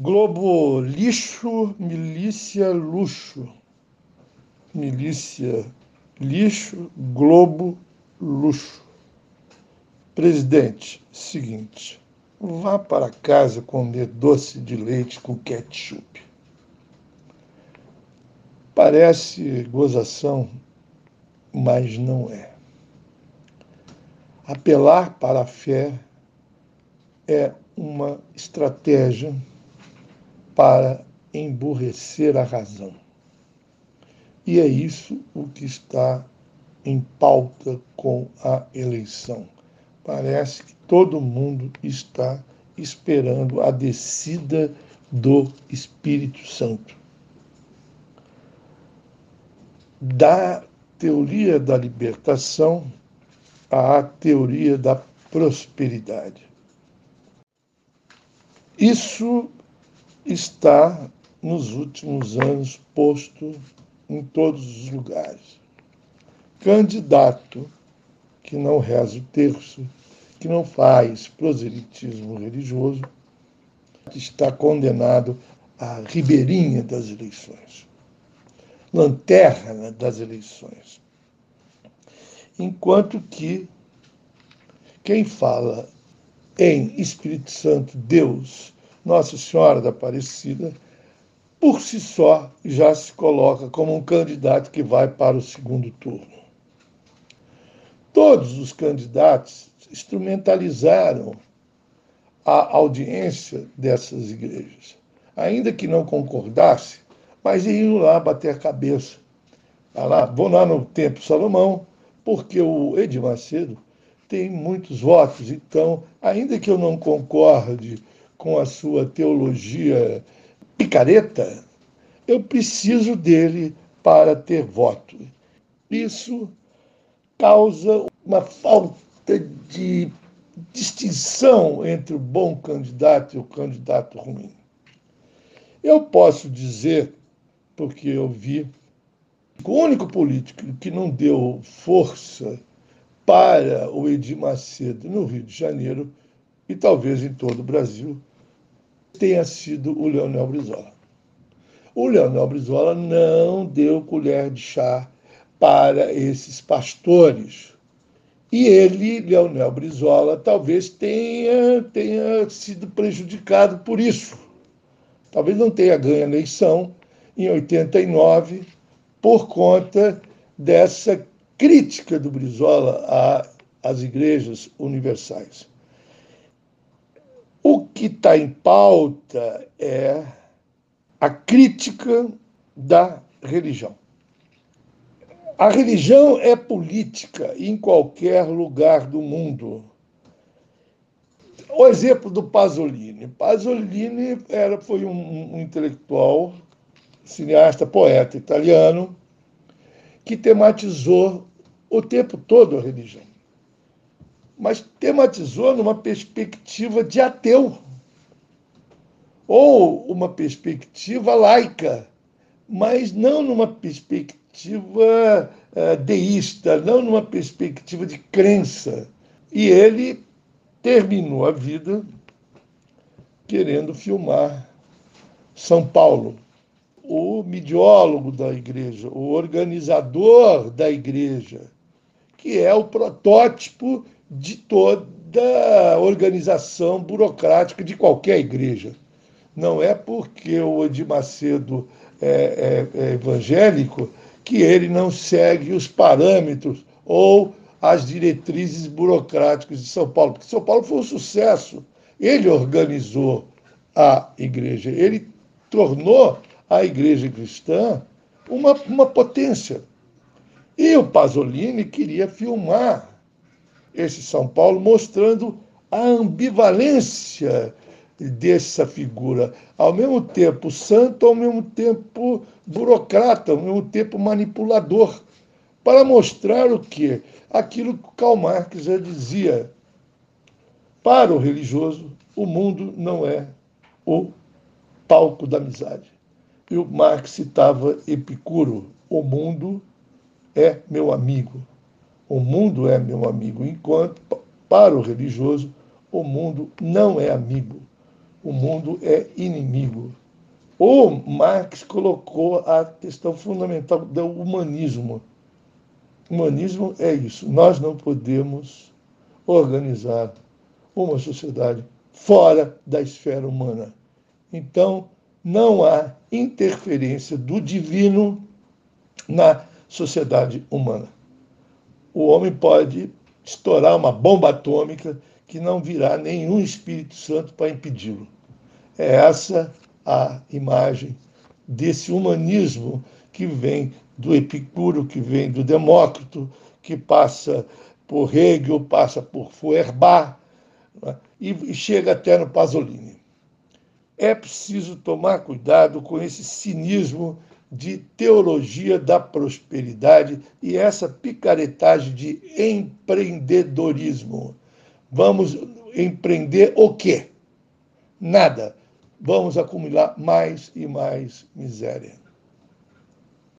Globo lixo, milícia luxo. Milícia lixo, Globo luxo. Presidente, seguinte, vá para casa comer doce de leite com ketchup. Parece gozação, mas não é. Apelar para a fé é uma estratégia para emburrecer a razão. E é isso o que está em pauta com a eleição. Parece que todo mundo está esperando a descida do Espírito Santo. Da teoria da libertação à teoria da prosperidade. Isso está nos últimos anos posto em todos os lugares. Candidato que não reza o terço, que não faz proselitismo religioso, está condenado à ribeirinha das eleições, lanterna das eleições. Enquanto que quem fala em Espírito Santo, Deus, nossa Senhora da Aparecida, por si só já se coloca como um candidato que vai para o segundo turno. Todos os candidatos instrumentalizaram a audiência dessas igrejas, ainda que não concordasse, mas iam lá bater a cabeça. lá, vou lá no Templo Salomão, porque o Edir Macedo tem muitos votos, então, ainda que eu não concorde com a sua teologia picareta, eu preciso dele para ter voto. Isso causa uma falta de distinção entre o bom candidato e o candidato ruim. Eu posso dizer, porque eu vi, o único político que não deu força para o Edir Macedo no Rio de Janeiro e talvez em todo o Brasil tenha sido o Leonel Brizola. O Leonel Brizola não deu colher de chá para esses pastores. E ele, Leonel Brizola, talvez tenha, tenha sido prejudicado por isso. Talvez não tenha ganho a eleição em 89 por conta dessa crítica do Brizola às igrejas universais. O que está em pauta é a crítica da religião. A religião é política em qualquer lugar do mundo. O exemplo do Pasolini. Pasolini era, foi um, um intelectual, cineasta, poeta italiano, que tematizou o tempo todo a religião mas tematizou numa perspectiva de ateu, ou uma perspectiva laica, mas não numa perspectiva uh, deísta, não numa perspectiva de crença. E ele terminou a vida querendo filmar São Paulo. O midiólogo da igreja, o organizador da igreja, que é o protótipo de toda organização burocrática de qualquer igreja. Não é porque o Edir Macedo é, é, é evangélico que ele não segue os parâmetros ou as diretrizes burocráticas de São Paulo, porque São Paulo foi um sucesso. Ele organizou a igreja, ele tornou a igreja cristã uma, uma potência. E o Pasolini queria filmar esse São Paulo, mostrando a ambivalência dessa figura, ao mesmo tempo santo, ao mesmo tempo burocrata, ao mesmo tempo manipulador, para mostrar o que? Aquilo que Karl Marx já dizia. Para o religioso, o mundo não é o palco da amizade. E o Marx citava Epicuro: o mundo é meu amigo. O mundo é meu amigo, enquanto para o religioso o mundo não é amigo. o mundo é inimigo. O Marx colocou a questão fundamental do humanismo. Humanismo é isso. Nós não podemos organizar uma sociedade fora da esfera humana. Então, não há interferência do divino na sociedade humana. O homem pode estourar uma bomba atômica que não virá nenhum Espírito Santo para impedi-lo. É essa a imagem desse humanismo que vem do Epicuro, que vem do Demócrito, que passa por Hegel, passa por Feuerbach né, e chega até no Pasolini. É preciso tomar cuidado com esse cinismo de teologia da prosperidade e essa picaretagem de empreendedorismo. Vamos empreender o quê? Nada. Vamos acumular mais e mais miséria.